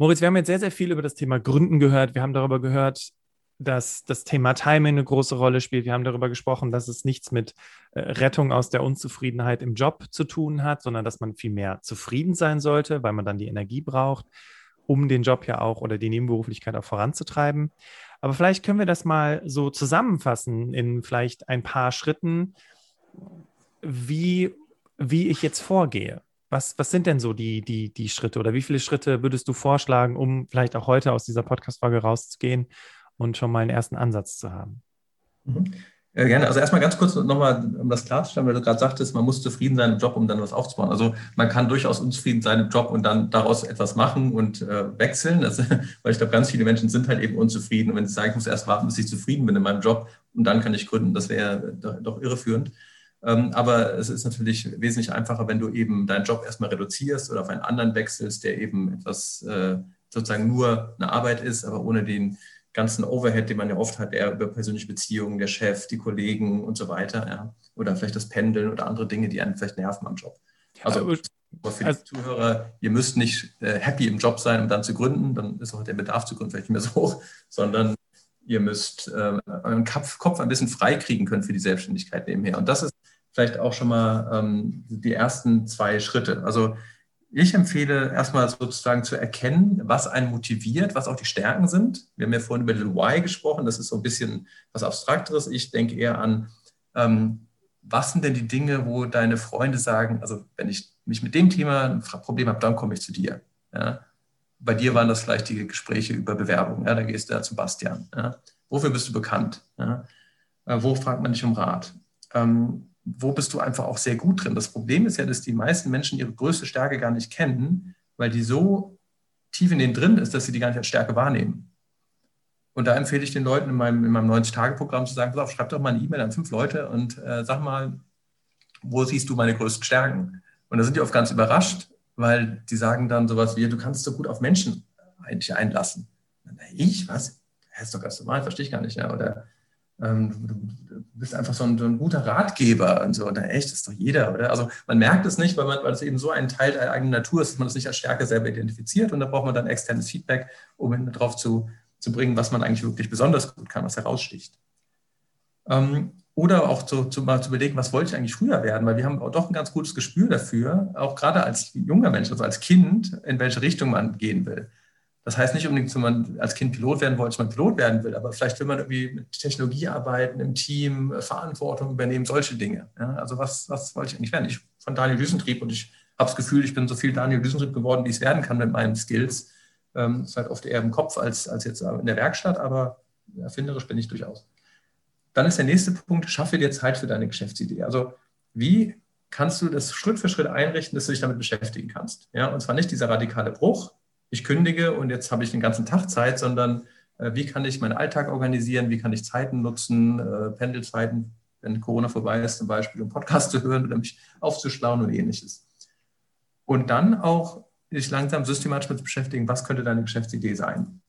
Moritz, wir haben jetzt sehr, sehr viel über das Thema Gründen gehört. Wir haben darüber gehört, dass das Thema Timing eine große Rolle spielt. Wir haben darüber gesprochen, dass es nichts mit äh, Rettung aus der Unzufriedenheit im Job zu tun hat, sondern dass man viel mehr zufrieden sein sollte, weil man dann die Energie braucht, um den Job ja auch oder die Nebenberuflichkeit auch voranzutreiben. Aber vielleicht können wir das mal so zusammenfassen in vielleicht ein paar Schritten, wie, wie ich jetzt vorgehe. Was, was sind denn so die, die, die Schritte oder wie viele Schritte würdest du vorschlagen, um vielleicht auch heute aus dieser Podcast-Folge rauszugehen und schon mal einen ersten Ansatz zu haben? Mhm. Ja, gerne. Also erstmal ganz kurz nochmal, um das klarzustellen, weil du gerade sagtest, man muss zufrieden sein im Job, um dann was aufzubauen. Also man kann durchaus unzufrieden sein im Job und dann daraus etwas machen und äh, wechseln. Also, weil ich glaube, ganz viele Menschen sind halt eben unzufrieden. Und wenn sie sagen, ich muss erst warten, bis ich zufrieden bin in meinem Job und dann kann ich gründen, das wäre doch irreführend. Ähm, aber es ist natürlich wesentlich einfacher, wenn du eben deinen Job erstmal reduzierst oder auf einen anderen wechselst, der eben etwas äh, sozusagen nur eine Arbeit ist, aber ohne den ganzen Overhead, den man ja oft hat, eher über persönliche Beziehungen, der Chef, die Kollegen und so weiter, ja. Oder vielleicht das Pendeln oder andere Dinge, die einen vielleicht nerven am Job. Also für die also, Zuhörer, ihr müsst nicht äh, happy im Job sein, um dann zu gründen, dann ist auch der Bedarf zu gründen vielleicht nicht mehr so hoch, sondern ihr müsst äh, euren Kopf, Kopf ein bisschen frei kriegen können für die Selbstständigkeit nebenher. Und das ist vielleicht auch schon mal ähm, die ersten zwei Schritte. Also ich empfehle erstmal sozusagen zu erkennen, was einen motiviert, was auch die Stärken sind. Wir haben ja vorhin über den Why gesprochen, das ist so ein bisschen was Abstrakteres. Ich denke eher an, ähm, was sind denn die Dinge, wo deine Freunde sagen, also wenn ich mich mit dem Thema ein Problem habe, dann komme ich zu dir. Ja? Bei dir waren das vielleicht die Gespräche über Bewerbung, ja? dann gehst du ja zu Bastian. Ja? Wofür bist du bekannt? Äh, wo fragt man dich um Rat? Ähm, wo bist du einfach auch sehr gut drin. Das Problem ist ja, dass die meisten Menschen ihre größte Stärke gar nicht kennen, weil die so tief in denen drin ist, dass sie die gar nicht als Stärke wahrnehmen. Und da empfehle ich den Leuten in meinem, in meinem 90-Tage-Programm zu sagen, pass auf, schreib doch mal eine E-Mail an fünf Leute und äh, sag mal, wo siehst du meine größten Stärken? Und da sind die oft ganz überrascht, weil die sagen dann sowas wie, du kannst so gut auf Menschen eigentlich einlassen. Ich? Was? Das ist doch ganz normal, verstehe ich gar nicht. Ja? Oder ähm, du bist einfach so ein, so ein, guter Ratgeber und so. Na echt, das ist doch jeder, oder? Also man merkt es nicht, weil, man, weil es eben so ein Teil der eigenen Natur ist, dass man es nicht als Stärke selber identifiziert und da braucht man dann externes Feedback, um darauf zu, zu bringen, was man eigentlich wirklich besonders gut kann, was heraussticht. Ähm, oder auch zu, zu, mal zu überlegen, was wollte ich eigentlich früher werden, weil wir haben auch doch ein ganz gutes Gespür dafür, auch gerade als junger Mensch, also als Kind, in welche Richtung man gehen will. Das heißt nicht unbedingt, wenn man als Kind Pilot werden wollte, dass man Pilot werden will, aber vielleicht will man irgendwie mit Technologie arbeiten, im Team, äh, Verantwortung übernehmen, solche Dinge. Ja, also was, was wollte ich eigentlich werden? Ich von Daniel Düsentrieb und ich habe das Gefühl, ich bin so viel Daniel Düsentrieb geworden, wie es werden kann mit meinen Skills. Ähm, ist halt oft eher im Kopf als, als jetzt in der Werkstatt, aber erfinderisch bin ich durchaus. Dann ist der nächste Punkt, schaffe dir Zeit für deine Geschäftsidee. Also wie kannst du das Schritt für Schritt einrichten, dass du dich damit beschäftigen kannst? Ja, und zwar nicht dieser radikale Bruch, ich kündige und jetzt habe ich den ganzen Tag Zeit, sondern äh, wie kann ich meinen Alltag organisieren, wie kann ich Zeiten nutzen, äh, Pendelzeiten, wenn Corona vorbei ist, zum Beispiel, um Podcast zu hören oder mich aufzuschlauen und ähnliches. Und dann auch sich langsam systematisch mit beschäftigen, was könnte deine Geschäftsidee sein?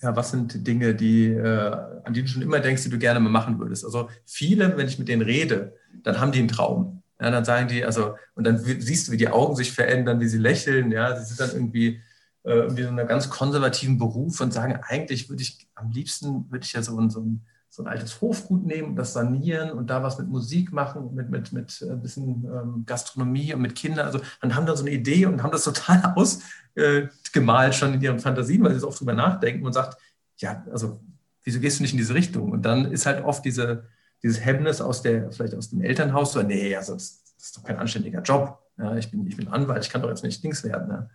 Ja, was sind Dinge, die, äh, an die du schon immer denkst, die du gerne mal machen würdest? Also viele, wenn ich mit denen rede, dann haben die einen Traum. Ja, dann sagen die, also, und dann siehst du, wie die Augen sich verändern, wie sie lächeln, ja, sie sind dann irgendwie äh, so einen ganz konservativen Beruf und sagen, eigentlich würde ich am liebsten, würde ich ja so ein, so ein, so ein altes Hofgut nehmen, das sanieren und da was mit Musik machen, mit, mit, mit ein bisschen ähm, Gastronomie und mit Kindern. Also dann haben da so eine Idee und haben das total ausgemalt äh, schon in ihren Fantasien, weil sie so oft drüber nachdenken und sagt, ja, also wieso gehst du nicht in diese Richtung? Und dann ist halt oft diese, dieses Hemmnis aus der, vielleicht aus dem Elternhaus, so, nee, also das, das ist doch kein anständiger Job. Ja, ich, bin, ich bin Anwalt, ich kann doch jetzt nicht Dings werden. Ja.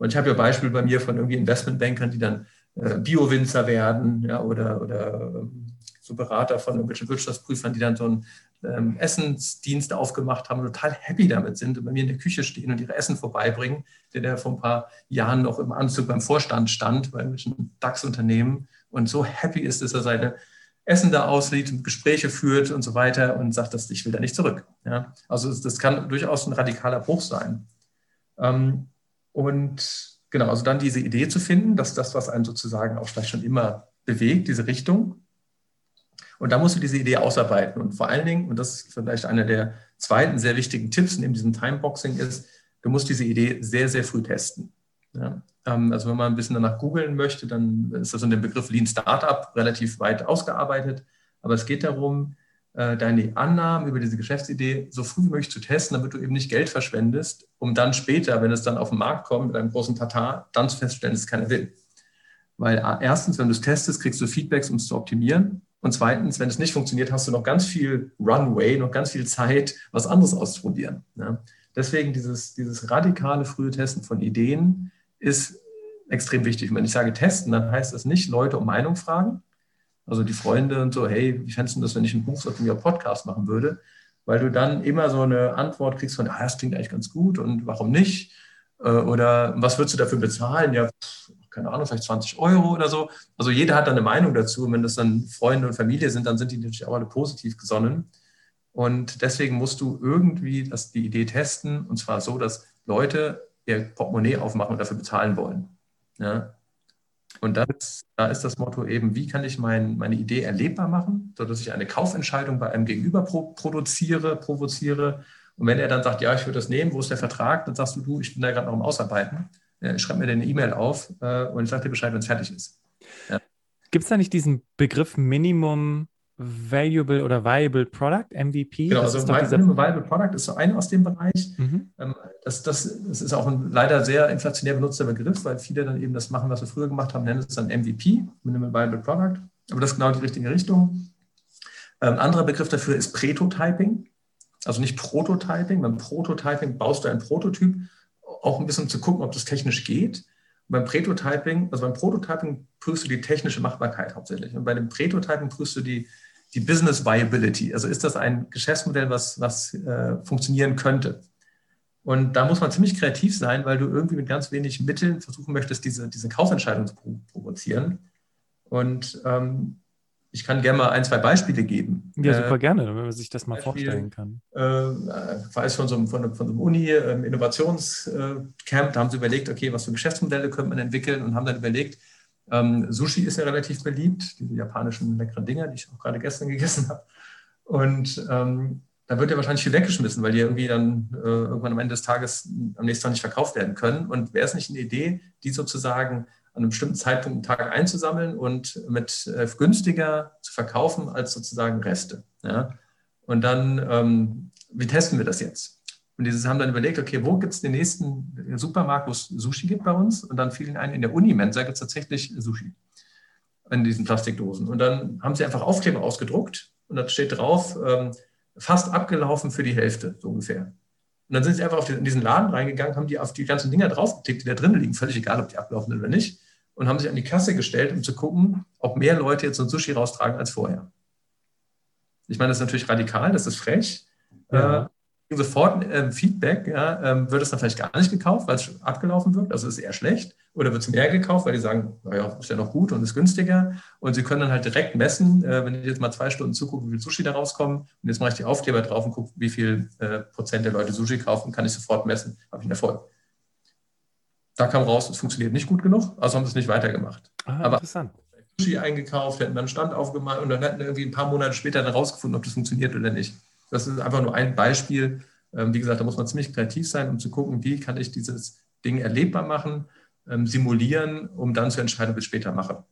Und ich habe ja Beispiele bei mir von irgendwie Investmentbankern, die dann äh, Bio-Winzer werden ja, oder, oder ähm, so Berater von irgendwelchen Wirtschaftsprüfern, die dann so einen ähm, Essensdienst aufgemacht haben und total happy damit sind und bei mir in der Küche stehen und ihre Essen vorbeibringen, der der vor ein paar Jahren noch im Anzug beim Vorstand stand, bei irgendwelchen DAX-Unternehmen und so happy ist, dass er seine Essen da ausliebt, Gespräche führt und so weiter und sagt, dass ich will da nicht zurück. Ja? Also das kann durchaus ein radikaler Bruch sein. Ähm, und genau, also dann diese Idee zu finden, dass das, was einen sozusagen auch vielleicht schon immer bewegt, diese Richtung. Und da musst du diese Idee ausarbeiten. Und vor allen Dingen, und das ist vielleicht einer der zweiten sehr wichtigen Tipps neben diesem Timeboxing ist, du musst diese Idee sehr, sehr früh testen. Ja? Ähm, also wenn man ein bisschen danach googeln möchte, dann ist das unter dem Begriff Lean Startup relativ weit ausgearbeitet. Aber es geht darum, deine Annahmen über diese Geschäftsidee so früh wie möglich zu testen, damit du eben nicht Geld verschwendest, um dann später, wenn es dann auf den Markt kommt mit einem großen Tatar, dann zu feststellen, dass es keiner will. Weil äh, erstens, wenn du es testest, kriegst du Feedbacks, um es zu optimieren. Und zweitens, wenn es nicht funktioniert, hast du noch ganz viel Runway, noch ganz viel Zeit, was anderes auszuprobieren. Ja. Deswegen dieses, dieses radikale frühe Testen von Ideen ist extrem wichtig. Und wenn ich sage testen, dann heißt das nicht Leute um Meinung fragen, also die Freunde und so, hey, wie fändest du das, wenn ich ein Buch oder einen Podcast machen würde? Weil du dann immer so eine Antwort kriegst von, ah, das klingt eigentlich ganz gut und warum nicht? Äh, oder was würdest du dafür bezahlen? Ja, keine Ahnung, vielleicht 20 Euro oder so. Also jeder hat dann eine Meinung dazu. Und wenn das dann Freunde und Familie sind, dann sind die natürlich auch alle positiv gesonnen. Und deswegen musst du irgendwie das, die Idee testen. Und zwar so, dass Leute ihr Portemonnaie aufmachen und dafür bezahlen wollen. Ja? Und das, da ist das Motto eben, wie kann ich mein, meine Idee erlebbar machen, sodass ich eine Kaufentscheidung bei einem Gegenüber pro, produziere, provoziere. Und wenn er dann sagt, ja, ich würde das nehmen, wo ist der Vertrag, dann sagst du, du, ich bin da gerade noch am Ausarbeiten. Schreib mir eine E-Mail auf äh, und ich sage dir Bescheid, wenn es fertig ist. Ja. Gibt es da nicht diesen Begriff Minimum Valuable oder Viable Product, MVP. Genau, das also Minimum Viable Product ist so ein aus dem Bereich. Mhm. Ähm, das, das, das ist auch ein leider sehr inflationär benutzter Begriff, weil viele dann eben das machen, was wir früher gemacht haben, nennen es dann MVP, Minimum Viable Product. Aber das ist genau die richtige Richtung. Ein ähm, anderer Begriff dafür ist Pretotyping. Also nicht Prototyping. Beim Prototyping baust du ein Prototyp, auch ein bisschen zu gucken, ob das technisch geht. beim Pretotyping, also beim Prototyping prüfst du die technische Machbarkeit hauptsächlich. Und bei dem Pretotyping prüfst du die die Business Viability. Also ist das ein Geschäftsmodell, was, was äh, funktionieren könnte? Und da muss man ziemlich kreativ sein, weil du irgendwie mit ganz wenig Mitteln versuchen möchtest, diese, diese Kaufentscheidung zu provozieren. Und ähm, ich kann gerne mal ein, zwei Beispiele geben. Ja, super äh, gerne, wenn man sich das mal Beispiel, vorstellen kann. Äh, ich weiß von so einem, von, von so einem Uni-Innovationscamp, äh, da haben sie überlegt, okay, was für Geschäftsmodelle könnte man entwickeln und haben dann überlegt, ähm, Sushi ist ja relativ beliebt, diese japanischen leckeren Dinger, die ich auch gerade gestern gegessen habe. Und ähm, da wird ja wahrscheinlich viel weggeschmissen, weil die irgendwie dann äh, irgendwann am Ende des Tages am nächsten Tag nicht verkauft werden können. Und wäre es nicht eine Idee, die sozusagen an einem bestimmten Zeitpunkt im Tag einzusammeln und mit äh, günstiger zu verkaufen als sozusagen Reste? Ja? Und dann, ähm, wie testen wir das jetzt? Und die haben dann überlegt, okay, wo gibt es den nächsten Supermarkt, wo es Sushi gibt bei uns? Und dann fiel ihnen ein, in der Unimensa gibt es tatsächlich Sushi in diesen Plastikdosen. Und dann haben sie einfach Aufkleber ausgedruckt und da steht drauf, ähm, fast abgelaufen für die Hälfte, so ungefähr. Und dann sind sie einfach den, in diesen Laden reingegangen, haben die auf die ganzen Dinger draufgetippt, die da drin liegen, völlig egal, ob die ablaufen oder nicht, und haben sich an die Kasse gestellt, um zu gucken, ob mehr Leute jetzt so ein Sushi raustragen als vorher. Ich meine, das ist natürlich radikal, das ist frech. Ja. Äh, sofort äh, Feedback, ja, ähm, wird es dann vielleicht gar nicht gekauft, weil es abgelaufen wird, also ist eher schlecht, oder wird es mehr gekauft, weil die sagen, naja, ist ja noch gut und ist günstiger. Und sie können dann halt direkt messen, äh, wenn ich jetzt mal zwei Stunden zugucke, wie viel Sushi da rauskommen, und jetzt mache ich die Aufkleber drauf und gucke, wie viel äh, Prozent der Leute Sushi kaufen, kann ich sofort messen, habe ich einen Erfolg. Da kam raus, es funktioniert nicht gut genug, also haben sie es nicht weitergemacht. Ah, Aber interessant. Sushi eingekauft, hätten dann einen Stand aufgemacht und dann hätten irgendwie ein paar Monate später dann rausgefunden, ob das funktioniert oder nicht. Das ist einfach nur ein Beispiel. Ähm, wie gesagt, da muss man ziemlich kreativ sein, um zu gucken, wie kann ich dieses Ding erlebbar machen, ähm, simulieren, um dann zu entscheiden, ob ich es später mache.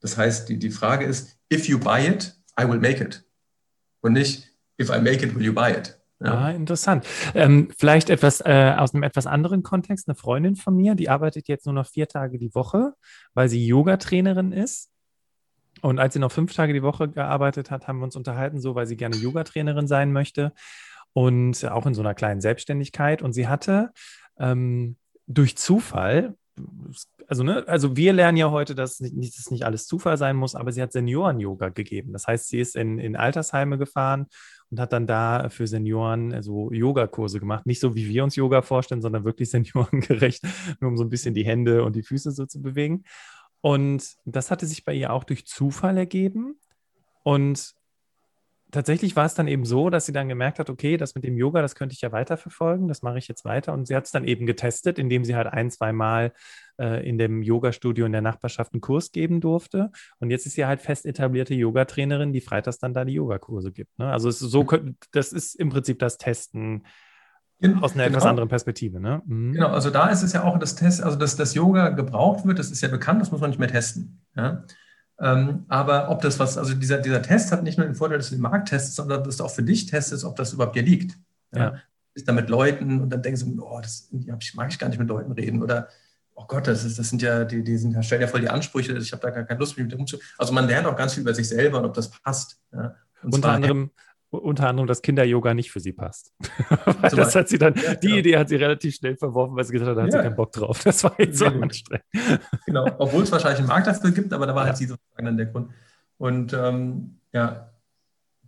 Das heißt, die, die Frage ist, if you buy it, I will make it. Und nicht, if I make it, will you buy it. Ja. Ah, interessant. Ähm, vielleicht etwas äh, aus einem etwas anderen Kontext. Eine Freundin von mir, die arbeitet jetzt nur noch vier Tage die Woche, weil sie Yoga-Trainerin ist. Und als sie noch fünf Tage die Woche gearbeitet hat, haben wir uns unterhalten, so weil sie gerne Yoga-Trainerin sein möchte und auch in so einer kleinen Selbstständigkeit. Und sie hatte ähm, durch Zufall, also, ne, also wir lernen ja heute, dass nicht, dass nicht alles Zufall sein muss, aber sie hat Senioren-Yoga gegeben. Das heißt, sie ist in, in Altersheime gefahren und hat dann da für Senioren so Yogakurse gemacht. Nicht so, wie wir uns Yoga vorstellen, sondern wirklich seniorengerecht, nur um so ein bisschen die Hände und die Füße so zu bewegen. Und das hatte sich bei ihr auch durch Zufall ergeben. Und tatsächlich war es dann eben so, dass sie dann gemerkt hat, okay, das mit dem Yoga, das könnte ich ja weiterverfolgen, das mache ich jetzt weiter. Und sie hat es dann eben getestet, indem sie halt ein, zwei Mal äh, in dem Yoga-Studio in der Nachbarschaft einen Kurs geben durfte. Und jetzt ist sie halt fest etablierte Yogatrainerin, die freitags dann da die Yogakurse gibt. Ne? Also so, das ist im Prinzip das Testen Aus einer genau. etwas anderen Perspektive, ne? Mhm. Genau, also da ist es ja auch das Test, also dass das Yoga gebraucht wird, das ist ja bekannt, das muss man nicht mehr testen. Ja? Ähm, aber ob das was, also dieser, dieser Test hat nicht nur den Vorteil, dass du den Markt testest, sondern dass du auch für dich testest, ob das überhaupt dir liegt. Ja? ja. Ist da mit Leuten und dann denkst du, oh, das mag ich gar nicht mit Leuten reden oder oh Gott, das, ist, das sind ja, die, die sind, stellen ja voll die Ansprüche, ich habe da gar keine Lust, mich mit umzugehen. Also man lernt auch ganz viel über sich selber und ob das passt. Ja? Unter anderem, unter anderem, dass Kinder-Yoga nicht für sie passt. das hat sie dann, ja, die genau. Idee hat sie relativ schnell verworfen, weil sie gesagt hat, da hat ja. sie keinen Bock drauf. Das war jetzt so anstrengend. Genau, obwohl es wahrscheinlich einen Markt dafür gibt, aber da war halt sie sozusagen dann der Grund. Und ähm, ja,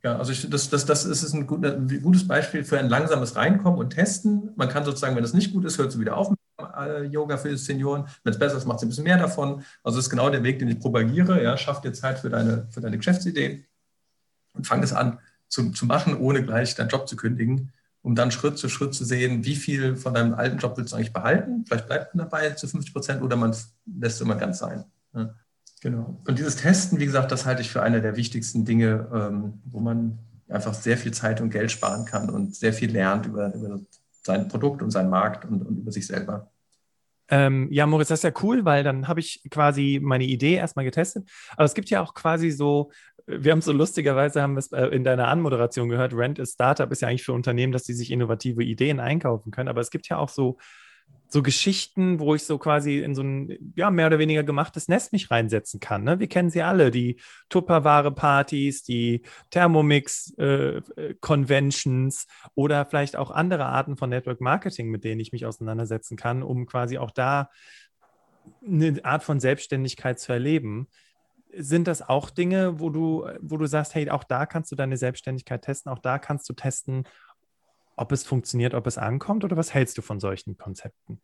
ja, also ich, das, das, das ist ein, gut, ein, gutes Beispiel für ein langsames Reinkommen und Testen. Man kann sozusagen, wenn es nicht gut ist, hört es wieder auf mit äh, Yoga für Senioren. Wenn es besser ist, macht es ein bisschen mehr davon. Also das ist genau der Weg, den ich propagiere. Ja, schaff dir Zeit für deine, für deine Geschäftsidee und fang es an, zu, zu machen, ohne gleich deinen Job zu kündigen, um dann Schritt zu Schritt zu sehen, wie viel von deinem alten Job willst du eigentlich behalten. Vielleicht bleibt man dabei zu 50 Prozent oder man lässt es immer ganz sein. Ja, genau. Und dieses Testen, wie gesagt, das halte ich für eine der wichtigsten Dinge, ähm, wo man einfach sehr viel Zeit und Geld sparen kann und sehr viel lernt über, über sein Produkt und seinen Markt und, und über sich selber. Ähm, ja, Moritz, das ist ja cool, weil dann habe ich quasi meine Idee erstmal getestet. Aber es gibt ja auch quasi so wir haben so lustigerweise haben wir es äh, in deiner Anmoderation gehört, Rent a Startup ist ja eigentlich für Unternehmen, dass sie sich innovative Ideen einkaufen können. Aber es gibt ja auch so, so Geschichten, wo ich so quasi in so ein ja, mehr oder weniger gemachtes Nest mich reinsetzen kann. Ne? Wir kennen sie alle, die Tupperware-Partys, die Thermomix-Conventions äh, oder vielleicht auch andere Arten von Network Marketing, mit denen ich mich auseinandersetzen kann, um quasi auch da eine Art von Selbstständigkeit zu erleben sind das auch Dinge, wo du, wo du sagst, hey, auch da kannst du deine Selbstständigkeit testen, auch da kannst du testen, ob es funktioniert, ob es ankommt oder was hältst du von solchen Konzepten?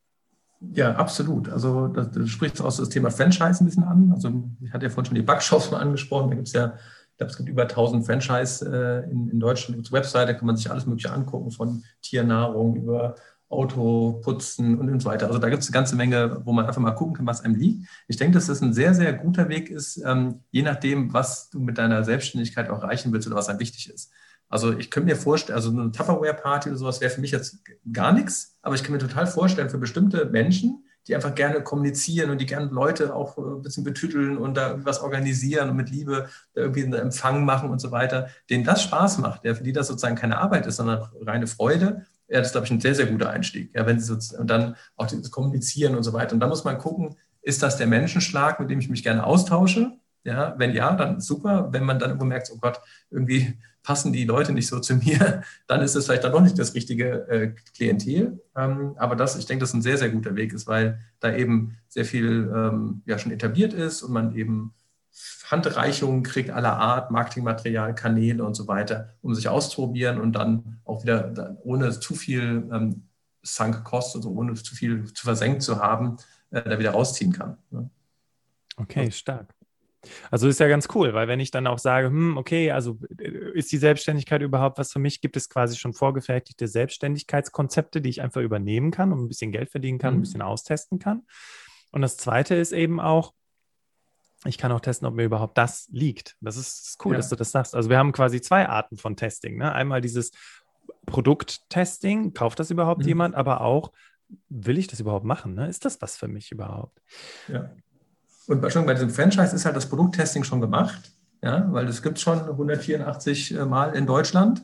Ja, absolut. Also das, du sprichst auch das Thema Franchise ein bisschen an. Also ich hatte ja vorhin schon die Backshops mal angesprochen. Da gibt es ja, ich glaube, es gibt über 1000 Franchise äh, in, in Deutschland. Gibt Webseite, da kann man sich alles Mögliche angucken, von Tiernahrung über Auto putzen und so weiter. Also da gibt es eine ganze Menge, wo man einfach mal gucken kann, was einem liegt. Ich denke, dass das ein sehr, sehr guter Weg ist, ähm, je nachdem, was du mit deiner Selbstständigkeit auch erreichen willst oder was einem wichtig ist. Also ich könnte mir vorstellen, also eine Tupperware-Party oder sowas wäre für mich jetzt gar nichts, aber ich kann mir total vorstellen, für bestimmte Menschen, die einfach gerne kommunizieren und die gerne Leute auch ein bisschen betüteln und da irgendwas organisieren und mit Liebe da irgendwie einen Empfang machen und so weiter, denen das Spaß macht, ja, für die das sozusagen keine Arbeit ist, sondern reine Freude, ja, das ist, glaube ich, ein sehr, sehr guter Einstieg. Ja, wenn Sie so, und dann auch das Kommunizieren und so weiter. Und da muss man gucken, ist das der Menschenschlag, mit dem ich mich gerne austausche? Ja, wenn ja, dann super. Wenn man dann irgendwo merkt, oh Gott, irgendwie passen die Leute nicht so zu mir, dann ist es vielleicht dann doch nicht das richtige äh, Klientel. Ähm, aber das, ich denke, das ein sehr, sehr guter Weg ist, weil da eben sehr viel ähm, ja schon etabliert ist und man eben Handreichungen kriegt aller Art, Marketingmaterial, Kanäle und so weiter, um sich auszuprobieren und dann auch wieder ohne zu viel ähm, Sunk Cost, also ohne zu viel zu versenkt zu haben, äh, da wieder rausziehen kann. Ne? Okay, stark. Also ist ja ganz cool, weil wenn ich dann auch sage, hm, okay, also ist die Selbstständigkeit überhaupt was für mich? Gibt es quasi schon vorgefertigte Selbstständigkeitskonzepte, die ich einfach übernehmen kann und ein bisschen Geld verdienen kann, mhm. ein bisschen austesten kann? Und das Zweite ist eben auch, ich kann auch testen, ob mir überhaupt das liegt. Das ist cool, ja. dass du das sagst. Also wir haben quasi zwei Arten von Testing. Ne? Einmal dieses Produkttesting, kauft das überhaupt mhm. jemand, aber auch, will ich das überhaupt machen? Ne? Ist das was für mich überhaupt? Ja. Und schon bei diesem Franchise ist halt das Produkttesting schon gemacht, ja, weil das gibt es schon 184 äh, Mal in Deutschland.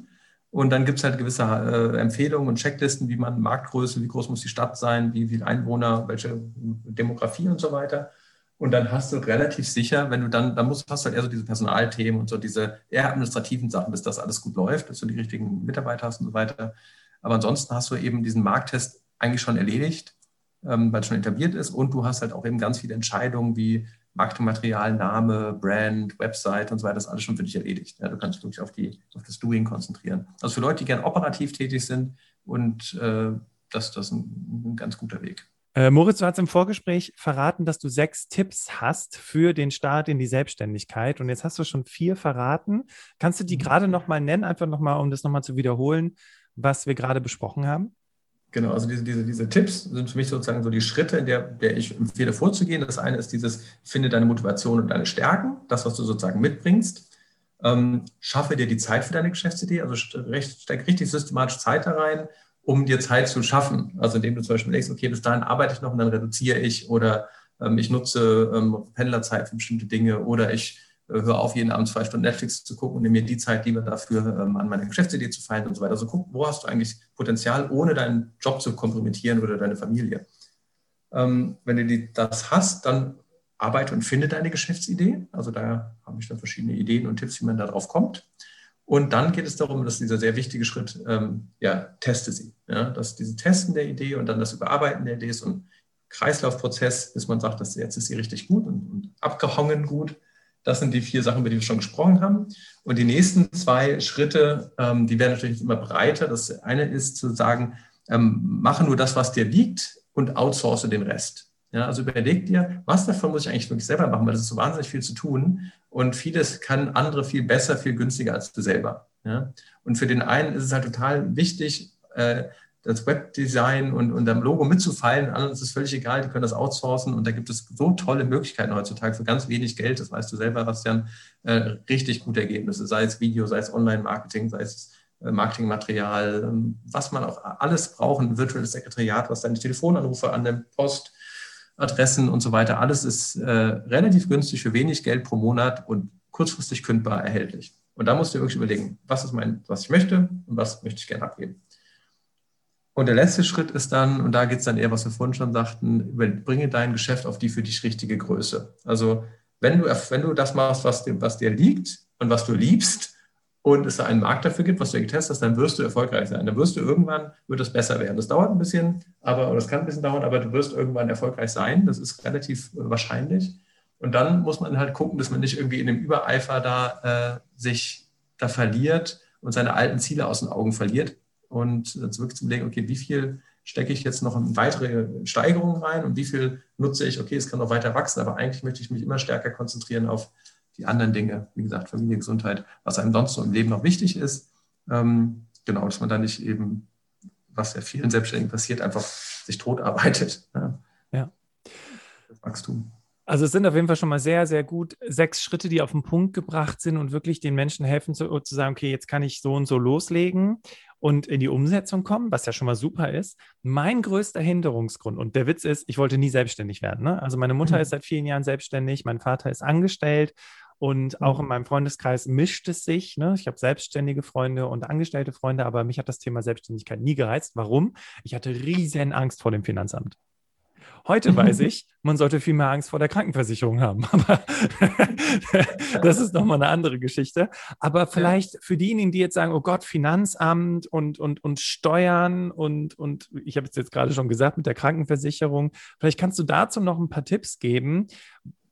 Und dann gibt es halt gewisse äh, Empfehlungen und Checklisten, wie man Marktgröße, wie groß muss die Stadt sein, wie viele Einwohner, welche Demografie und so weiter. Und dann hast du relativ sicher, wenn du dann, dann musst, hast du halt eher so diese Personalthemen und so diese eher administrativen Sachen, bis das alles gut läuft, dass du die richtigen Mitarbeiter hast und so weiter. Aber ansonsten hast du eben diesen Markttest eigentlich schon erledigt, ähm, weil es schon etabliert ist. Und du hast halt auch eben ganz viele Entscheidungen wie Marketingmaterial, Name, Brand, Website und so weiter, das ist alles schon für dich erledigt. Ja, du kannst dich wirklich auf, die, auf das Doing konzentrieren. Also für Leute, die gern operativ tätig sind und äh, das, das ist ein, ein ganz guter Weg. Äh, Moritz, du hast im Vorgespräch verraten, dass du sechs Tipps hast für den Start in die Selbstständigkeit. Und jetzt hast du schon vier verraten. Kannst du die mhm. gerade nochmal nennen, einfach nochmal, um das nochmal zu wiederholen, was wir gerade besprochen haben? Genau, also diese, diese, diese Tipps sind für mich sozusagen so die Schritte, in der, der ich empfehle vorzugehen. Das eine ist dieses, finde deine Motivation und deine Stärken, das, was du sozusagen mitbringst. Ähm, schaffe dir die Zeit für deine Geschäftsidee, also steck richtig systematisch Zeit da rein um dir Zeit zu schaffen. Also indem du zum Beispiel denkst, okay, bis dahin arbeite ich noch und dann reduziere ich oder ähm, ich nutze ähm, Pendlerzeit für bestimmte Dinge oder ich äh, höre auf, jeden Abend zwei Stunden Netflix zu gucken und nehme mir die Zeit lieber dafür, ähm, an meiner Geschäftsidee zu feilen und so weiter. Also guck, wo hast du eigentlich Potenzial, ohne deinen Job zu kompromittieren oder deine Familie. Ähm, wenn du die, das hast, dann arbeite und finde deine Geschäftsidee. Also da habe ich dann verschiedene Ideen und Tipps, wie man darauf kommt. Und dann geht es darum, dass dieser sehr wichtige Schritt, ähm, ja, teste sie. Ja, dass diese Testen der Idee und dann das Überarbeiten der Idee ist und Kreislaufprozess, bis man sagt, dass jetzt ist sie richtig gut und, und abgehangen gut. Das sind die vier Sachen, über die wir schon gesprochen haben. Und die nächsten zwei Schritte, ähm, die werden natürlich immer breiter. Das eine ist zu sagen, ähm, mache nur das, was dir liegt und outsource den Rest. Ja, also überleg dir, was davon muss ich eigentlich wirklich selber machen, weil das ist so wahnsinnig viel zu tun. Und vieles kann andere viel besser, viel günstiger als du selber. Ja? Und für den einen ist es halt total wichtig, äh, das Webdesign und, und am Logo mitzufallen. Anderen ist es völlig egal, die können das outsourcen und da gibt es so tolle Möglichkeiten heutzutage für ganz wenig Geld, das weißt du selber, Bastian, äh, richtig gute Ergebnisse, sei es Video, sei es Online-Marketing, sei es äh, Marketingmaterial, ähm, was man auch alles braucht, ein virtuelles Sekretariat, was deine Telefonanrufe annimmt, Post, Adressen und so weiter. Alles ist äh, relativ günstig für wenig Geld pro Monat und kurzfristig kündbar erhältlich. Und da musst du wirklich überlegen, was ist mein, was ich möchte und was möchte ich gerne abgeben. Und der letzte Schritt ist dann, und da geht es dann eher, was wir vorhin schon sagten, bringe dein Geschäft auf die für dich richtige Größe. Also wenn du, wenn du das machst, was dir, was dir liegt und was du liebst und es da einen Markt dafür gibt, was du getestet hast, dann wirst du erfolgreich sein. Dann wirst du irgendwann, wird es besser werden. Das dauert ein bisschen, aber, oder es kann ein bisschen dauern, aber du wirst irgendwann erfolgreich sein. Das ist relativ wahrscheinlich. Und dann muss man halt gucken, dass man nicht irgendwie in dem Übereifer da äh, sich da verliert und seine alten Ziele aus den Augen verliert und jetzt wirklich zu überlegen, okay, wie viel stecke ich jetzt noch in weitere Steigerungen rein und wie viel nutze ich, okay, es kann noch weiter wachsen, aber eigentlich möchte ich mich immer stärker konzentrieren auf die anderen Dinge, wie gesagt, Familie, Gesundheit, was einem sonst so im Leben noch wichtig ist. Ähm, genau, dass man da nicht eben, was ja vielen Selbstständigen passiert, einfach sich tot arbeitet. Ja. ja. Das Wachstum. Also es sind auf jeden Fall schon mal sehr, sehr gut sechs Schritte, die auf den Punkt gebracht sind und wirklich den Menschen helfen zu, zu sagen, okay, jetzt kann ich so und so loslegen und in die Umsetzung kommen, was ja schon mal super ist. Mein größter Hinderungsgrund, und der Witz ist, ich wollte nie selbstständig werden. Ne? Also meine Mutter mhm. ist seit vielen Jahren selbstständig, mein Vater ist angestellt und auch in mhm. meinem Freundeskreis mischt es sich. Ne? Ich habe selbstständige Freunde und angestellte Freunde, aber mich hat das Thema Selbstständigkeit nie gereizt. Warum? Ich hatte riesen Angst vor dem Finanzamt. Heute weiß ich, man sollte viel mehr Angst vor der Krankenversicherung haben. Aber das ist nochmal eine andere Geschichte. Aber vielleicht für diejenigen, die jetzt sagen, oh Gott, Finanzamt und, und, und Steuern und, und ich habe es jetzt gerade schon gesagt mit der Krankenversicherung, vielleicht kannst du dazu noch ein paar Tipps geben,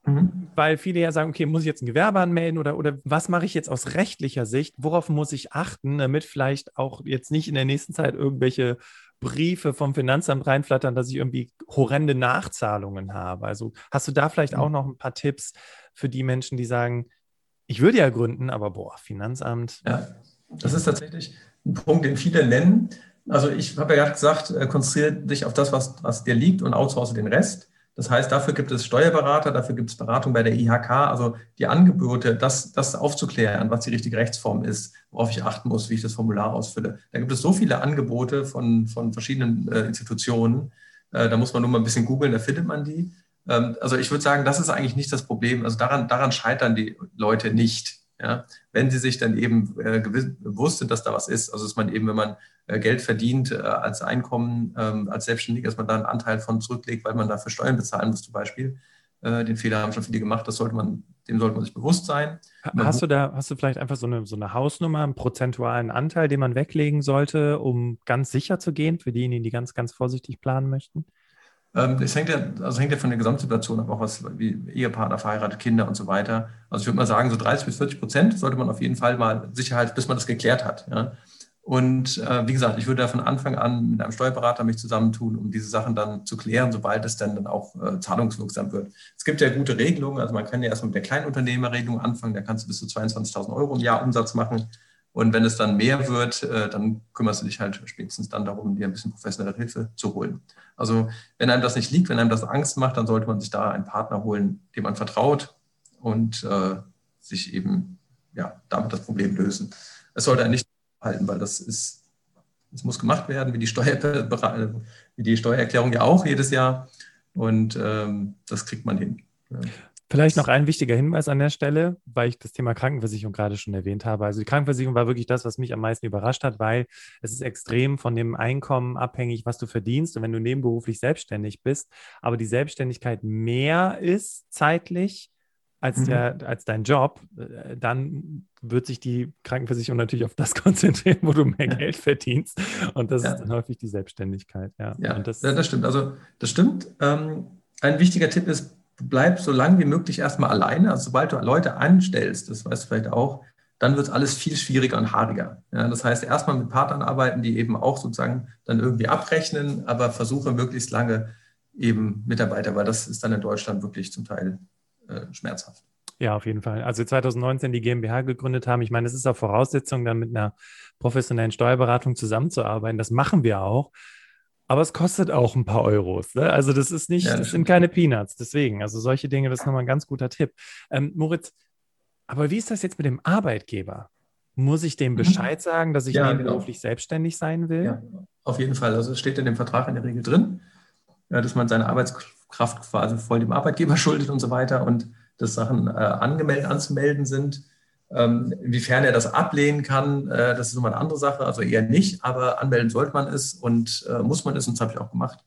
Mhm. Weil viele ja sagen, okay, muss ich jetzt ein Gewerbe anmelden oder, oder was mache ich jetzt aus rechtlicher Sicht? Worauf muss ich achten, damit vielleicht auch jetzt nicht in der nächsten Zeit irgendwelche Briefe vom Finanzamt reinflattern, dass ich irgendwie horrende Nachzahlungen habe. Also hast du da vielleicht auch noch ein paar Tipps für die Menschen, die sagen, ich würde ja gründen, aber boah, Finanzamt. Ja, das ist tatsächlich ein Punkt, den viele nennen. Also ich habe ja gerade gesagt, äh, konzentriere dich auf das, was, was dir liegt und outsource den Rest. Das heißt, dafür gibt es Steuerberater, dafür gibt es Beratung bei der IHK, also die Angebote, das, das aufzuklären, was die richtige Rechtsform ist, worauf ich achten muss, wie ich das Formular ausfülle. Da gibt es so viele Angebote von, von verschiedenen äh, Institutionen. Äh, da muss man nur mal ein bisschen googeln, da findet man die. Ähm, also ich würde sagen, das ist eigentlich nicht das Problem. Also daran, daran scheitern die Leute nicht. Ja? Wenn sie sich dann eben äh, bewusst sind, dass da was ist. Also dass man eben, wenn man äh, Geld verdient äh, als Einkommen, ähm, als Selbstständiger, dass man da einen Anteil von zurücklegt, weil man dafür Steuern bezahlen muss zum Beispiel. Äh, den Fehler haben schon viele gemacht, das sollte man, dem sollte man sich bewusst sein. Hast du da, hast du vielleicht einfach so eine, so eine Hausnummer, einen prozentualen Anteil, den man weglegen sollte, um ganz sicher zu gehen, für diejenigen, die ganz, ganz vorsichtig planen möchten? Ähm, das hängt ja, also hängt ja von der Gesamtsituation ab, auch was wie Ehepartner, verheiratet, Kinder und so weiter. Also ich würde mal sagen, so 30 bis 40 Prozent sollte man auf jeden Fall mal Sicherheit, bis man das geklärt hat. Ja. Und äh, wie gesagt, ich würde da von Anfang an mit einem Steuerberater mich zusammentun, um diese Sachen dann zu klären, sobald es dann, dann auch äh, zahlungswirksam wird. Es gibt ja gute Regelungen, also man kann ja erstmal mit der Kleinunternehmerregelung anfangen, da kannst du bis zu 22.000 Euro im Jahr Umsatz machen. Und wenn es dann mehr wird, äh, dann kümmerst du dich halt spätestens dann darum, dir ein bisschen professionelle Hilfe zu holen. Also wenn einem das nicht liegt, wenn einem das Angst macht, dann sollte man sich da einen Partner holen, dem man vertraut und äh, sich eben ja, damit das Problem lösen. Es sollte einen nicht halten, weil das ist es muss gemacht werden, wie die, Steuer, wie die Steuererklärung ja auch jedes Jahr. Und ähm, das kriegt man hin. Vielleicht noch ein wichtiger Hinweis an der Stelle, weil ich das Thema Krankenversicherung gerade schon erwähnt habe. Also die Krankenversicherung war wirklich das, was mich am meisten überrascht hat, weil es ist extrem von dem Einkommen abhängig, was du verdienst. Und wenn du nebenberuflich selbstständig bist, aber die Selbstständigkeit mehr ist zeitlich als, mhm. der, als dein Job, äh, dann wird sich die Krankenversicherung natürlich auf das konzentrieren, wo du mehr ja. Geld verdienst. Und das ja. ist dann häufig die Selbstständigkeit. Ja, ja, das, das, stimmt. Also das stimmt. Ähm, ein wichtiger Tipp ist, bleib so lange wie möglich erstmal alleine. Also sobald du Leute anstellst, das weißt du vielleicht auch, dann wird alles viel schwieriger und haariger. Ja, das heißt, erstmal mit Partnern arbeiten, die eben auch sozusagen dann irgendwie abrechnen, aber versuche möglichst lange eben Mitarbeiter, weil das ist dann in Deutschland wirklich zum Teil äh, schmerzhaft. Ja, auf jeden Fall. Also 2019 die GmbH gegründet haben. Ich meine, es ist auch Voraussetzung, dann mit einer professionellen Steuerberatung zusammenzuarbeiten. Das machen wir auch. Aber es kostet auch ein paar Euros. Ne? Also das ist nicht, ja, das, das sind keine Peanuts. Deswegen, also solche Dinge, das ist nochmal ein ganz guter Tipp. Ähm, Moritz, aber wie ist das jetzt mit dem Arbeitgeber? Muss ich dem mhm. Bescheid sagen, dass ich ja, nebenberuflich genau. selbstständig sein will? Ja, auf jeden Fall. Also es steht in dem Vertrag in der Regel drin, dass man seine Arbeitskraft quasi voll dem Arbeitgeber schuldet und so weiter und dass Sachen äh, angemeldet, anzumelden sind. Ähm, inwiefern er das ablehnen kann, äh, das ist nochmal eine andere Sache, also eher nicht, aber anmelden sollte man es und äh, muss man es und das habe ich auch gemacht.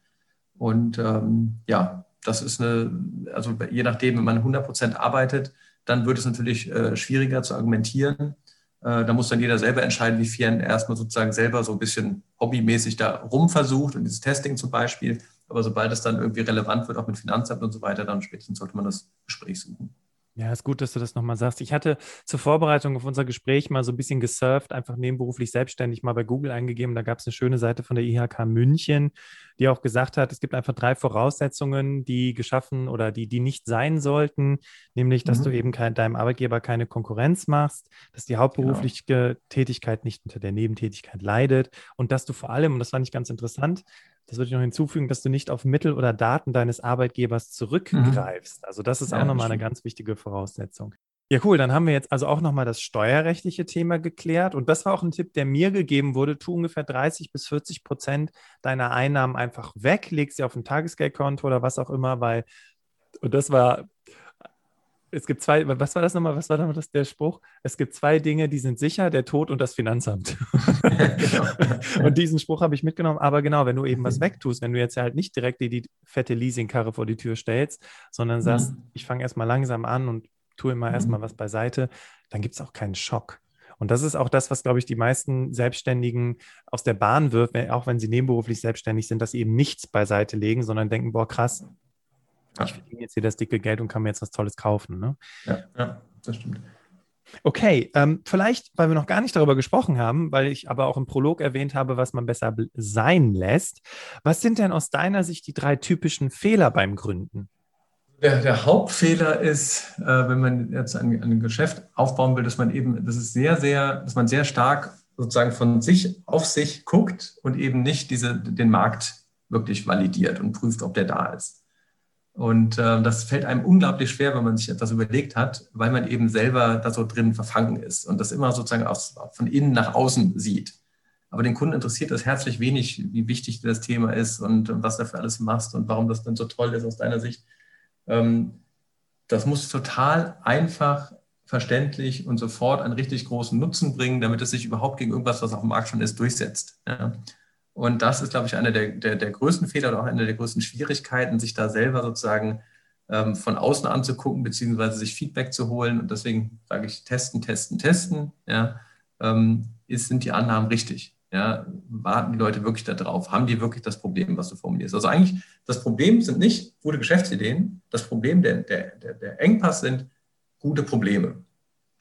Und ähm, ja, das ist eine, also je nachdem, wenn man 100 Prozent arbeitet, dann wird es natürlich äh, schwieriger zu argumentieren. Äh, da muss dann jeder selber entscheiden, wie viel er erstmal sozusagen selber so ein bisschen hobbymäßig da rumversucht und dieses Testing zum Beispiel. Aber sobald es dann irgendwie relevant wird, auch mit Finanzamt und so weiter, dann spätestens sollte man das Gespräch suchen. Ja, ist gut, dass du das nochmal sagst. Ich hatte zur Vorbereitung auf unser Gespräch mal so ein bisschen gesurft, einfach nebenberuflich selbstständig mal bei Google eingegeben. Da gab es eine schöne Seite von der IHK München, die auch gesagt hat, es gibt einfach drei Voraussetzungen, die geschaffen oder die, die nicht sein sollten, nämlich, dass mhm. du eben kein, deinem Arbeitgeber keine Konkurrenz machst, dass die hauptberufliche genau. Tätigkeit nicht unter der Nebentätigkeit leidet und dass du vor allem, und das fand ich ganz interessant, das würde ich noch hinzufügen, dass du nicht auf Mittel oder Daten deines Arbeitgebers zurückgreifst. Mhm. Also das ist ja, auch nochmal eine ganz wichtige Voraussetzung. Ja, cool. Dann haben wir jetzt also auch nochmal das steuerrechtliche Thema geklärt. Und das war auch ein Tipp, der mir gegeben wurde. Tu ungefähr 30 bis 40 Prozent deiner Einnahmen einfach weg, leg sie auf ein Tagesgeldkonto oder was auch immer, weil, und das war es gibt zwei, was war das nochmal, was war nochmal das, der Spruch? Es gibt zwei Dinge, die sind sicher, der Tod und das Finanzamt. genau. und diesen Spruch habe ich mitgenommen. Aber genau, wenn du eben was wegtust, wenn du jetzt halt nicht direkt die, die fette Leasingkarre vor die Tür stellst, sondern sagst, mhm. ich fange erstmal langsam an und tue immer mhm. erstmal was beiseite, dann gibt es auch keinen Schock. Und das ist auch das, was, glaube ich, die meisten Selbstständigen aus der Bahn wirft, auch wenn sie nebenberuflich selbstständig sind, dass sie eben nichts beiseite legen, sondern denken, boah, krass, ich verdiene jetzt hier das dicke Geld und kann mir jetzt was Tolles kaufen. Ne? Ja, ja, das stimmt. Okay, ähm, vielleicht, weil wir noch gar nicht darüber gesprochen haben, weil ich aber auch im Prolog erwähnt habe, was man besser sein lässt. Was sind denn aus deiner Sicht die drei typischen Fehler beim Gründen? Der, der Hauptfehler ist, äh, wenn man jetzt ein, ein, Geschäft aufbauen will, dass man eben, das ist sehr, sehr, dass man sehr stark sozusagen von sich auf sich guckt und eben nicht diese, den Markt wirklich validiert und prüft, ob der da ist. Und äh, das fällt einem unglaublich schwer, wenn man sich etwas überlegt hat, weil man eben selber da so drin verfangen ist und das immer sozusagen aus, von innen nach außen sieht. Aber den Kunden interessiert das herzlich wenig, wie wichtig das Thema ist und, und was du für alles machst und warum das dann so toll ist aus deiner Sicht. Ähm, das muss total einfach, verständlich und sofort einen richtig großen Nutzen bringen, damit es sich überhaupt gegen irgendwas, was auf dem Markt schon ist, durchsetzt. Ja. Und das ist, glaube ich, einer der, der, der größten Fehler oder auch eine der größten Schwierigkeiten, sich da selber sozusagen ähm, von außen anzugucken, beziehungsweise sich Feedback zu holen. Und deswegen sage ich, testen, testen, testen. Ja, ähm, ist, sind die Annahmen richtig? Ja, warten die Leute wirklich darauf? Haben die wirklich das Problem, was du formulierst? Also eigentlich, das Problem sind nicht gute Geschäftsideen. Das Problem, der, der, der Engpass sind gute Probleme.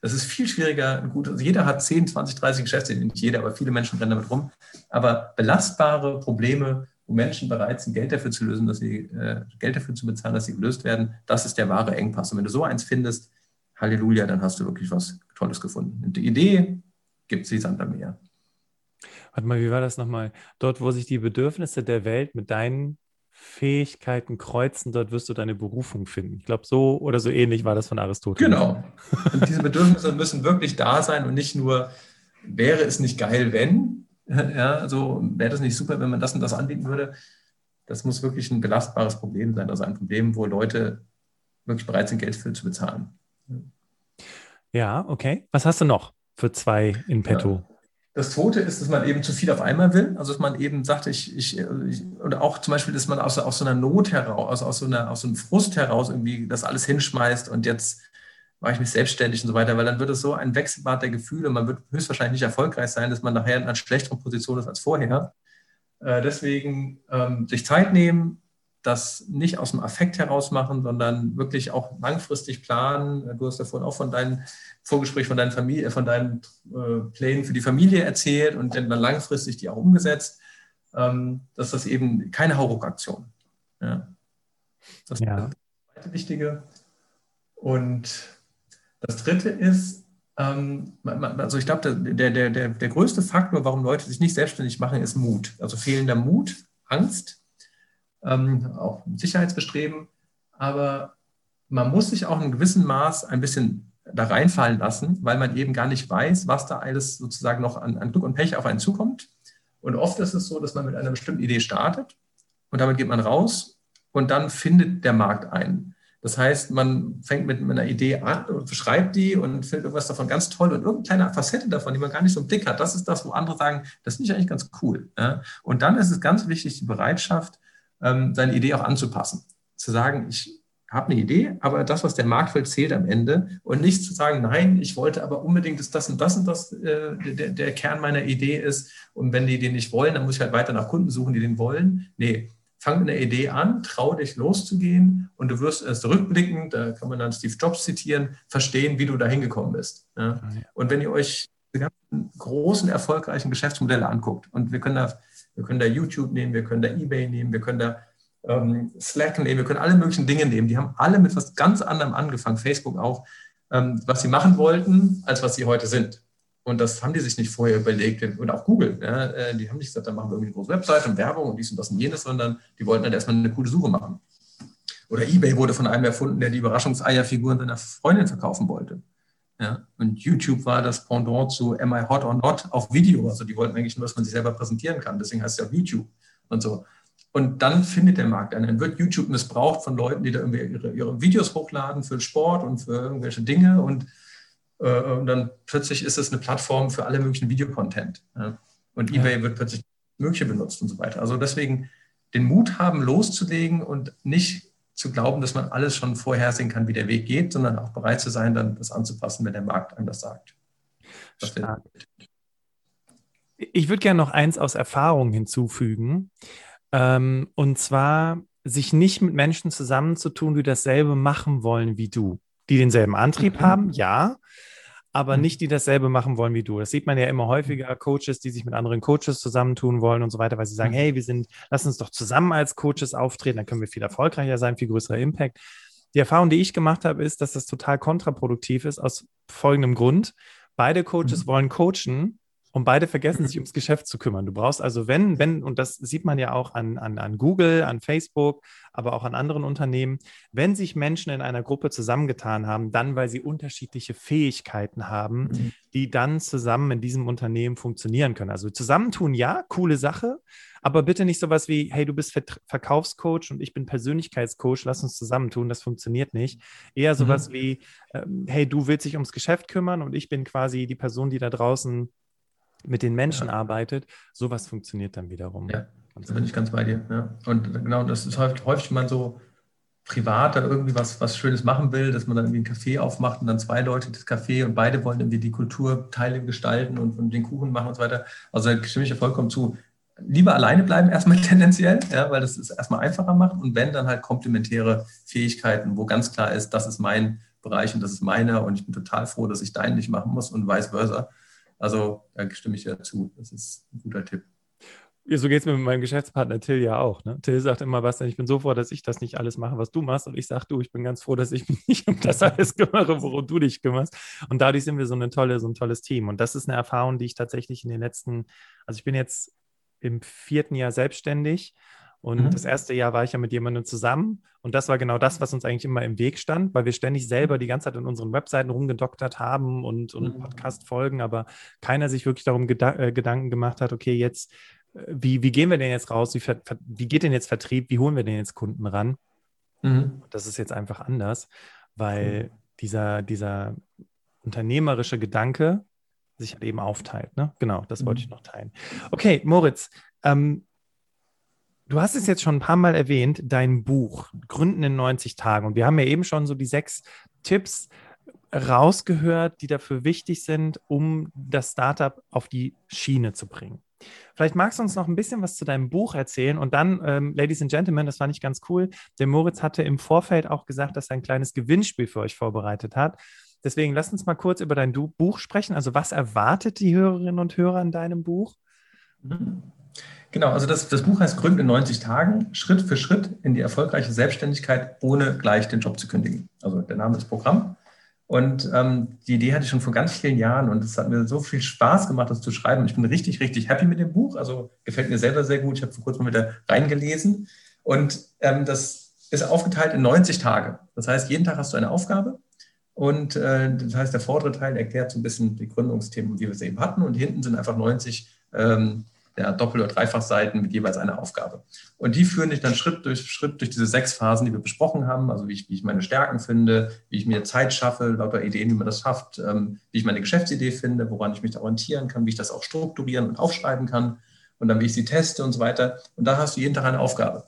Das ist viel schwieriger. Gut, also jeder hat 10, 20, 30 Geschäftsideen, nicht jeder, aber viele Menschen rennen damit rum. Aber belastbare Probleme, wo Menschen bereit sind, Geld dafür zu lösen, dass sie äh, Geld dafür zu bezahlen, dass sie gelöst werden, das ist der wahre Engpass. Und wenn du so eins findest, Halleluja, dann hast du wirklich was Tolles gefunden. Und die Idee gibt sie Sand am Meer. Warte mal, wie war das nochmal? Dort, wo sich die Bedürfnisse der Welt mit deinen Fähigkeiten kreuzen, dort wirst du deine Berufung finden. Ich glaube, so oder so ähnlich war das von Aristoteles. Genau. Und diese Bedürfnisse müssen wirklich da sein und nicht nur, wäre es nicht geil, wenn, Ja, also wäre das nicht super, wenn man das und das anbieten würde. Das muss wirklich ein belastbares Problem sein, also ein Problem, wo Leute wirklich bereit sind, Geld für zu bezahlen. Ja, okay. Was hast du noch für zwei in petto? Ja. Das zweite ist, dass man eben zu viel auf einmal will. Also dass man eben sagt, ich, ich, ich oder auch zum Beispiel, dass man aus, aus so einer Not heraus, aus, aus, so einer, aus so einem Frust heraus irgendwie das alles hinschmeißt und jetzt mache ich mich selbstständig und so weiter, weil dann wird es so ein Wechselbad der Gefühle. Man wird höchstwahrscheinlich nicht erfolgreich sein, dass man nachher in einer schlechteren Position ist als vorher. Äh, deswegen ähm, sich Zeit nehmen, das nicht aus dem Affekt heraus machen, sondern wirklich auch langfristig planen. Du hast ja vorhin auch von deinem Vorgespräch von deinen Familie, von deinen äh, Plänen für die Familie erzählt und dann langfristig die auch umgesetzt. Ähm, dass das eben keine Hauruck-Aktion. Ja. Das ja. ist das zweite Wichtige. Und das dritte ist, ähm, also ich glaube, der, der, der, der größte Faktor, warum Leute sich nicht selbstständig machen, ist Mut. Also fehlender Mut, Angst ähm, auch Sicherheitsbestreben. Aber man muss sich auch in gewissem Maß ein bisschen da reinfallen lassen, weil man eben gar nicht weiß, was da alles sozusagen noch an, an Glück und Pech auf einen zukommt. Und oft ist es so, dass man mit einer bestimmten Idee startet und damit geht man raus und dann findet der Markt einen. Das heißt, man fängt mit einer Idee an und beschreibt die und findet irgendwas davon ganz toll und irgendeine kleine Facette davon, die man gar nicht so im Blick hat. Das ist das, wo andere sagen, das finde ich eigentlich ganz cool. Und dann ist es ganz wichtig, die Bereitschaft, ähm, seine Idee auch anzupassen. Zu sagen, ich habe eine Idee, aber das, was der Markt will, zählt am Ende. Und nicht zu sagen, nein, ich wollte aber unbedingt, dass das und das und das äh, der, der Kern meiner Idee ist. Und wenn die den nicht wollen, dann muss ich halt weiter nach Kunden suchen, die den wollen. Nee, fang mit einer Idee an, trau dich loszugehen und du wirst erst rückblickend, da kann man dann Steve Jobs zitieren, verstehen, wie du da hingekommen bist. Ja? Und wenn ihr euch die ganzen großen, erfolgreichen Geschäftsmodelle anguckt, und wir können da wir können da YouTube nehmen, wir können da eBay nehmen, wir können da ähm, Slack nehmen, wir können alle möglichen Dinge nehmen. Die haben alle mit was ganz anderem angefangen, Facebook auch, ähm, was sie machen wollten, als was sie heute sind. Und das haben die sich nicht vorher überlegt. Und auch Google, ja, äh, die haben nicht gesagt, dann machen wir irgendwie eine große Webseite und Werbung und dies und das und jenes, sondern die wollten dann erstmal eine coole Suche machen. Oder eBay wurde von einem erfunden, der die Überraschungseierfiguren seiner Freundin verkaufen wollte. Ja, und YouTube war das Pendant zu Am I Hot or Not auf Video. Also die wollten eigentlich nur, dass man sich selber präsentieren kann. Deswegen heißt es ja YouTube und so. Und dann findet der Markt einen. Dann wird YouTube missbraucht von Leuten, die da irgendwie ihre, ihre Videos hochladen für Sport und für irgendwelche Dinge. Und, äh, und dann plötzlich ist es eine Plattform für alle möglichen Videocontent. Ja. Und ja. eBay wird plötzlich mögliche benutzt und so weiter. Also deswegen den Mut haben, loszulegen und nicht zu glauben, dass man alles schon vorhersehen kann, wie der Weg geht, sondern auch bereit zu sein, dann das anzupassen, wenn der Markt einem das sagt. Das ich würde gerne noch eins aus Erfahrung hinzufügen. Ähm, und zwar, sich nicht mit Menschen zusammenzutun, die dasselbe machen wollen wie du. Die denselben Antrieb mhm. haben, ja, aber mhm. nicht die dasselbe machen wollen wie du. Das sieht man ja immer häufiger, Coaches, die sich mit anderen Coaches zusammentun wollen und so weiter, weil sie sagen, mhm. hey, wir sind, lass uns doch zusammen als Coaches auftreten, dann können wir viel erfolgreicher sein, viel größerer Impact. Die Erfahrung, die ich gemacht habe, ist, dass das total kontraproduktiv ist aus folgendem Grund. Beide Coaches mhm. wollen coachen, und beide vergessen sich ums Geschäft zu kümmern. Du brauchst also, wenn, wenn, und das sieht man ja auch an, an, an Google, an Facebook, aber auch an anderen Unternehmen, wenn sich Menschen in einer Gruppe zusammengetan haben, dann, weil sie unterschiedliche Fähigkeiten haben, mhm. die dann zusammen in diesem Unternehmen funktionieren können. Also zusammentun, ja, coole Sache, aber bitte nicht sowas wie, hey, du bist Ver Verkaufscoach und ich bin Persönlichkeitscoach, lass uns zusammentun, das funktioniert nicht. Eher sowas mhm. wie, ähm, hey, du willst dich ums Geschäft kümmern und ich bin quasi die Person, die da draußen mit den Menschen ja. arbeitet, sowas funktioniert dann wiederum. Ja, da bin ich ganz bei dir. Ja. Und genau, das ist häufig, häufig man so privat dann irgendwie was, was Schönes machen will, dass man dann irgendwie ein Café aufmacht und dann zwei Leute das Café und beide wollen irgendwie die Kulturteile gestalten und, und den Kuchen machen und so weiter. Also da stimme ich ja vollkommen zu. Lieber alleine bleiben erstmal tendenziell, ja, weil das es erstmal einfacher macht und wenn dann halt komplementäre Fähigkeiten, wo ganz klar ist, das ist mein Bereich und das ist meiner und ich bin total froh, dass ich deinen nicht machen muss und vice versa. Also da stimme ich ja zu. Das ist ein guter Tipp. So geht es mir mit meinem Geschäftspartner Till ja auch. Ne? Till sagt immer, was denn, ich bin so froh, dass ich das nicht alles mache, was du machst. Und ich sage, du, ich bin ganz froh, dass ich mich nicht um das alles kümmere, worum du dich kümmerst. Und dadurch sind wir so, eine tolle, so ein tolles Team. Und das ist eine Erfahrung, die ich tatsächlich in den letzten, also ich bin jetzt im vierten Jahr selbstständig Und mhm. das erste Jahr war ich ja mit jemandem zusammen. Und das war genau das, was uns eigentlich immer im Weg stand, weil wir ständig selber die ganze Zeit in unseren Webseiten rumgedoktert haben und, und mhm. Podcast-Folgen, aber keiner sich wirklich darum geda äh, Gedanken gemacht hat, okay, jetzt, äh, wie, wie gehen wir denn jetzt raus? Wie, wie geht denn jetzt Vertrieb? Wie holen wir denn jetzt Kunden ran? Mhm. Das ist jetzt einfach anders, weil mhm. dieser, dieser unternehmerische Gedanke sich halt eben aufteilt. Ne? Genau, das wollte ich mhm. noch teilen. Okay, Moritz, ähm, Du hast es jetzt schon ein paar Mal erwähnt, dein Buch Gründen in 90 Tagen. Und wir haben ja eben schon so die sechs Tipps rausgehört, die dafür wichtig sind, um das Startup auf die Schiene zu bringen. Vielleicht magst du uns noch ein bisschen was zu deinem Buch erzählen und dann, ähm, Ladies and Gentlemen, das fand ich ganz cool. Der Moritz hatte im Vorfeld auch gesagt, dass er ein kleines Gewinnspiel für euch vorbereitet hat. Deswegen lass uns mal kurz über dein Buch sprechen. Also was erwartet die Hörerinnen und Hörer in deinem Buch? Mhm. Genau, also das, das Buch heißt Gründen in 90 Tagen, Schritt für Schritt in die erfolgreiche Selbstständigkeit, ohne gleich den Job zu kündigen. Also der Name ist Programm. Und ähm, die Idee hatte ich schon vor ganz vielen Jahren und es hat mir so viel Spaß gemacht, das zu schreiben. Und ich bin richtig, richtig happy mit dem Buch. Also gefällt mir selber sehr gut. Ich habe vor kurzem wieder reingelesen. Und ähm, das ist aufgeteilt in 90 Tage. Das heißt, jeden Tag hast du eine Aufgabe. Und äh, das heißt, der vordere Teil erklärt so ein bisschen die Gründungsthemen, wie wir sie eben hatten. Und hinten sind einfach 90 ähm, ja, Doppel- oder Dreifachseiten mit jeweils einer Aufgabe. Und die führen dich dann Schritt durch Schritt durch diese sechs Phasen, die wir besprochen haben, also wie ich, wie ich meine Stärken finde, wie ich mir Zeit schaffe, lauter Ideen, wie man das schafft, ähm, wie ich meine Geschäftsidee finde, woran ich mich orientieren kann, wie ich das auch strukturieren und aufschreiben kann und dann wie ich sie teste und so weiter. Und da hast du jeden Tag eine Aufgabe.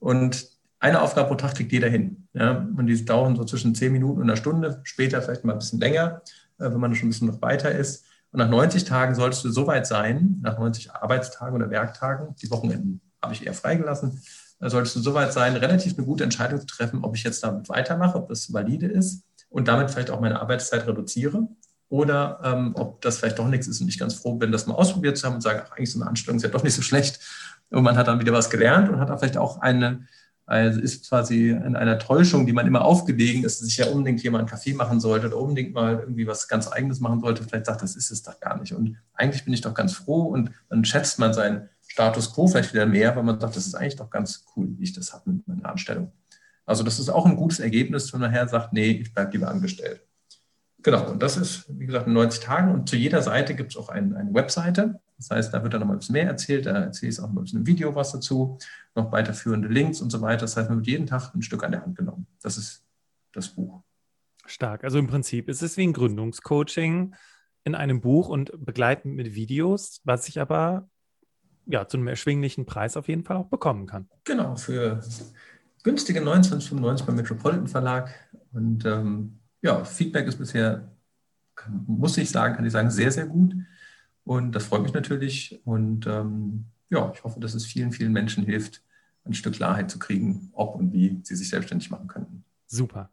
Und eine Aufgabe pro Tag kriegt jeder hin. Ja? Und die dauern so zwischen zehn Minuten und einer Stunde, später vielleicht mal ein bisschen länger, äh, wenn man schon ein bisschen noch weiter ist. Und nach 90 Tagen solltest du so weit sein, nach 90 Arbeitstagen oder Werktagen, die Wochenenden habe ich eher freigelassen, solltest du so weit sein, relativ eine gute Entscheidung zu treffen, ob ich jetzt damit weitermache, ob das valide ist und damit vielleicht auch meine Arbeitszeit reduziere oder ähm, ob das vielleicht doch nichts ist. Und ich ganz froh bin, das mal ausprobiert zu haben und sagen, ach, eigentlich so eine Anstellung ist ja doch nicht so schlecht. Und man hat dann wieder was gelernt und hat auch vielleicht auch eine also ist quasi in einer Täuschung, die man immer aufgelegen ist, sich ja unbedingt jemand einen Kaffee machen sollte oder unbedingt mal irgendwie was ganz Eigenes machen sollte. Vielleicht sagt, das ist es doch gar nicht. Und eigentlich bin ich doch ganz froh und dann schätzt man seinen Status quo vielleicht wieder mehr, weil man sagt, das ist eigentlich doch ganz cool, wie ich das habe mit meiner Anstellung. Also das ist auch ein gutes Ergebnis, wenn man nachher sagt, nee, ich bleibe lieber angestellt. Genau, und das ist, wie gesagt, in 90 Tagen. Und zu jeder Seite gibt es auch ein, eine Webseite. Das heißt, da wird dann noch mal ein bisschen mehr erzählt. Da erzähle ich auch noch ein bisschen im Video was dazu, noch weiterführende Links und so weiter. Das heißt, man wird jeden Tag ein Stück an der Hand genommen. Das ist das Buch. Stark. Also im Prinzip ist es wie ein Gründungscoaching in einem Buch und begleitend mit Videos, was ich aber ja, zu einem erschwinglichen Preis auf jeden Fall auch bekommen kann. Genau, für günstige 29,95 beim Metropolitan Verlag. Und ähm, ja, Feedback ist bisher, muss ich sagen, kann ich sagen, sehr, sehr gut. Und das freut mich natürlich. Und ähm, ja, ich hoffe, dass es vielen, vielen Menschen hilft, ein Stück Klarheit zu kriegen, ob und wie sie sich selbstständig machen könnten. Super.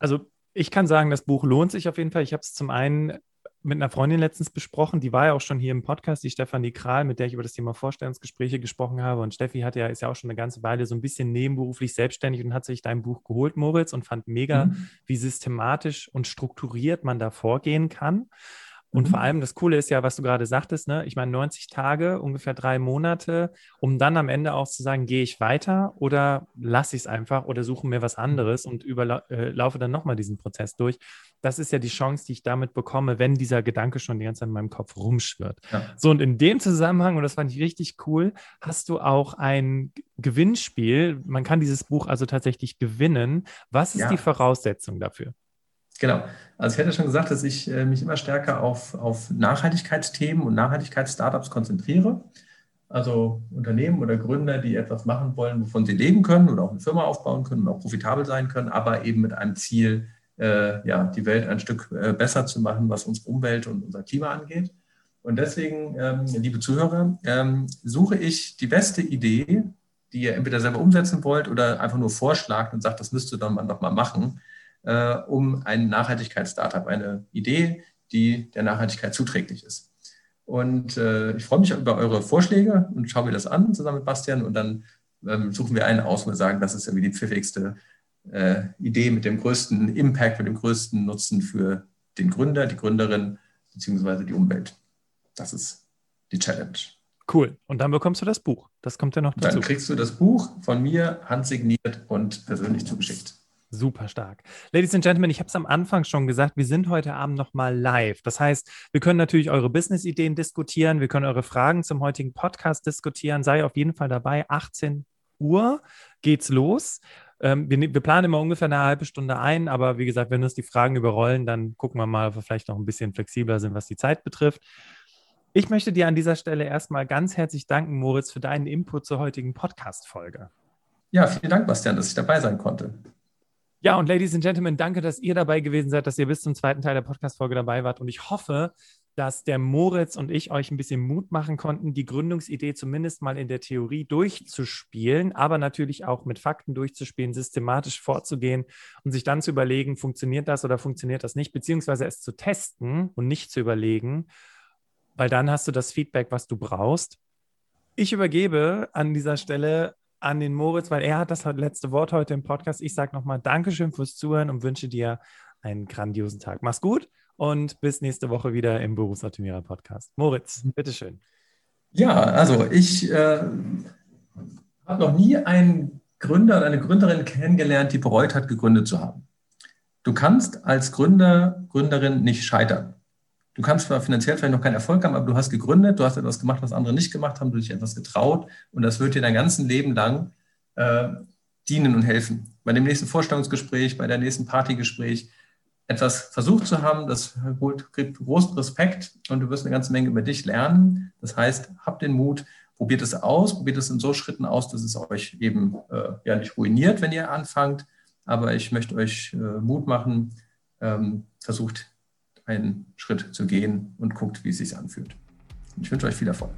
Also ich kann sagen, das Buch lohnt sich auf jeden Fall. Ich habe es zum einen mit einer Freundin letztens besprochen, die war ja auch schon hier im Podcast, die Stefanie Kral, mit der ich über das Thema Vorstellungsgespräche gesprochen habe. Und Steffi hat ja, ist ja auch schon eine ganze Weile so ein bisschen nebenberuflich selbstständig und hat sich dein Buch geholt, Moritz, und fand mega, mhm. wie systematisch und strukturiert man da vorgehen kann. Und mhm. vor allem das Coole ist ja, was du gerade sagtest, ne? ich meine 90 Tage, ungefähr drei Monate, um dann am Ende auch zu sagen, gehe ich weiter oder lasse ich es einfach oder suche mir was anderes und überlaufe äh, dann nochmal diesen Prozess durch. Das ist ja die Chance, die ich damit bekomme, wenn dieser Gedanke schon die ganze Zeit in meinem Kopf rumschwirrt. Ja. So, und in dem Zusammenhang, und das fand ich richtig cool, hast du auch ein Gewinnspiel. Man kann dieses Buch also tatsächlich gewinnen. Was ist ja. die Voraussetzung dafür? Genau. Also ich hätte schon gesagt, dass ich äh, mich immer stärker auf, auf Nachhaltigkeitsthemen und Nachhaltigkeitsstartups konzentriere. Also Unternehmen oder Gründer, die etwas machen wollen, wovon sie leben können oder auch eine Firma aufbauen können und auch profitabel sein können, aber eben mit einem Ziel, äh, ja, die Welt ein Stück äh, besser zu machen, was unsere Umwelt und unser Klima angeht. Und deswegen, ähm, liebe Zuhörer, ähm, suche ich die beste Idee, die ihr entweder selber umsetzen wollt oder einfach nur vorschlagt und sagt, das müsste dann man doch mal machen äh, um ein Nachhaltigkeitsstartup, eine Idee, die der Nachhaltigkeit zuträglich ist. Und äh, ich freue mich über eure Vorschläge und schaue mir das an zusammen mit Bastian und dann ähm, suchen wir einen aus und sagen, das ist irgendwie die pfiffigste äh, Idee mit dem größten Impact, mit dem größten Nutzen für den Gründer, die Gründerin beziehungsweise die Umwelt. Das ist die Challenge. Cool. Und dann bekommst du das Buch. Das kommt ja noch dazu. Dann kriegst du das Buch von mir handsigniert und persönlich zugeschickt. Super stark. Ladies and Gentlemen, ich habe es am Anfang schon gesagt, wir sind heute Abend nochmal live. Das heißt, wir können natürlich eure Business-Ideen diskutieren, wir können eure Fragen zum heutigen Podcast diskutieren. Sei auf jeden Fall dabei. 18 Uhr geht's los. Ähm, wir, wir, planen immer ungefähr eine halbe Stunde ein, aber wie gesagt, wenn uns die Fragen überrollen, dann gucken wir mal, ob wir vielleicht noch ein bisschen flexibler sind, was die Zeit betrifft. Ich möchte dir an dieser Stelle erstmal ganz herzlich danken, Moritz, für deinen Input zur heutigen Podcast-Folge. Ja, vielen Dank, Bastian, dass ich dabei sein konnte. Ja, und Ladies and Gentlemen, danke, dass ihr dabei gewesen seid, dass ihr bis zum zweiten Teil der Podcast-Folge dabei wart. Und ich hoffe, dass der Moritz und ich euch ein bisschen Mut machen konnten, die Gründungsidee zumindest mal in der Theorie durchzuspielen, aber natürlich auch mit Fakten durchzuspielen, systematisch vorzugehen und sich dann zu überlegen, funktioniert das oder funktioniert das nicht, beziehungsweise es zu testen und nicht zu überlegen, weil dann hast du das Feedback, was du brauchst. Ich übergebe an dieser Stelle an den Moritz, weil er hat das letzte Wort heute im Podcast. Ich sage nochmal Dankeschön fürs Zuhören und wünsche dir einen grandiosen Tag. Mach's gut und bis nächste Woche wieder im Berufsoptimierer Podcast. Moritz, bitteschön. Ja, also ich äh, habe noch nie einen Gründer oder eine Gründerin kennengelernt, die bereut hat, gegründet zu haben. Du kannst als Gründer, Gründerin nicht scheitern. Du kannst zwar finanziell vielleicht noch keinen Erfolg haben, aber du hast gegründet, du hast etwas gemacht, was andere nicht gemacht haben, du dich etwas getraut und das wird dir dein ganzes Leben lang äh, dienen und helfen. Bei dem nächsten Vorstellungsgespräch, bei der nächsten Partygespräch etwas versucht zu haben, das kriegt großen Respekt und du wirst eine ganze Menge über dich lernen. Das heißt, habt den Mut, probiert es aus, probiert es in so Schritten aus, dass es euch eben äh, ja nicht ruiniert, wenn ihr anfangt. Aber ich möchte euch äh, Mut machen, ähm, versucht einen Schritt zu gehen und guckt, wie es sich anfühlt. Ich wünsche euch viel Erfolg.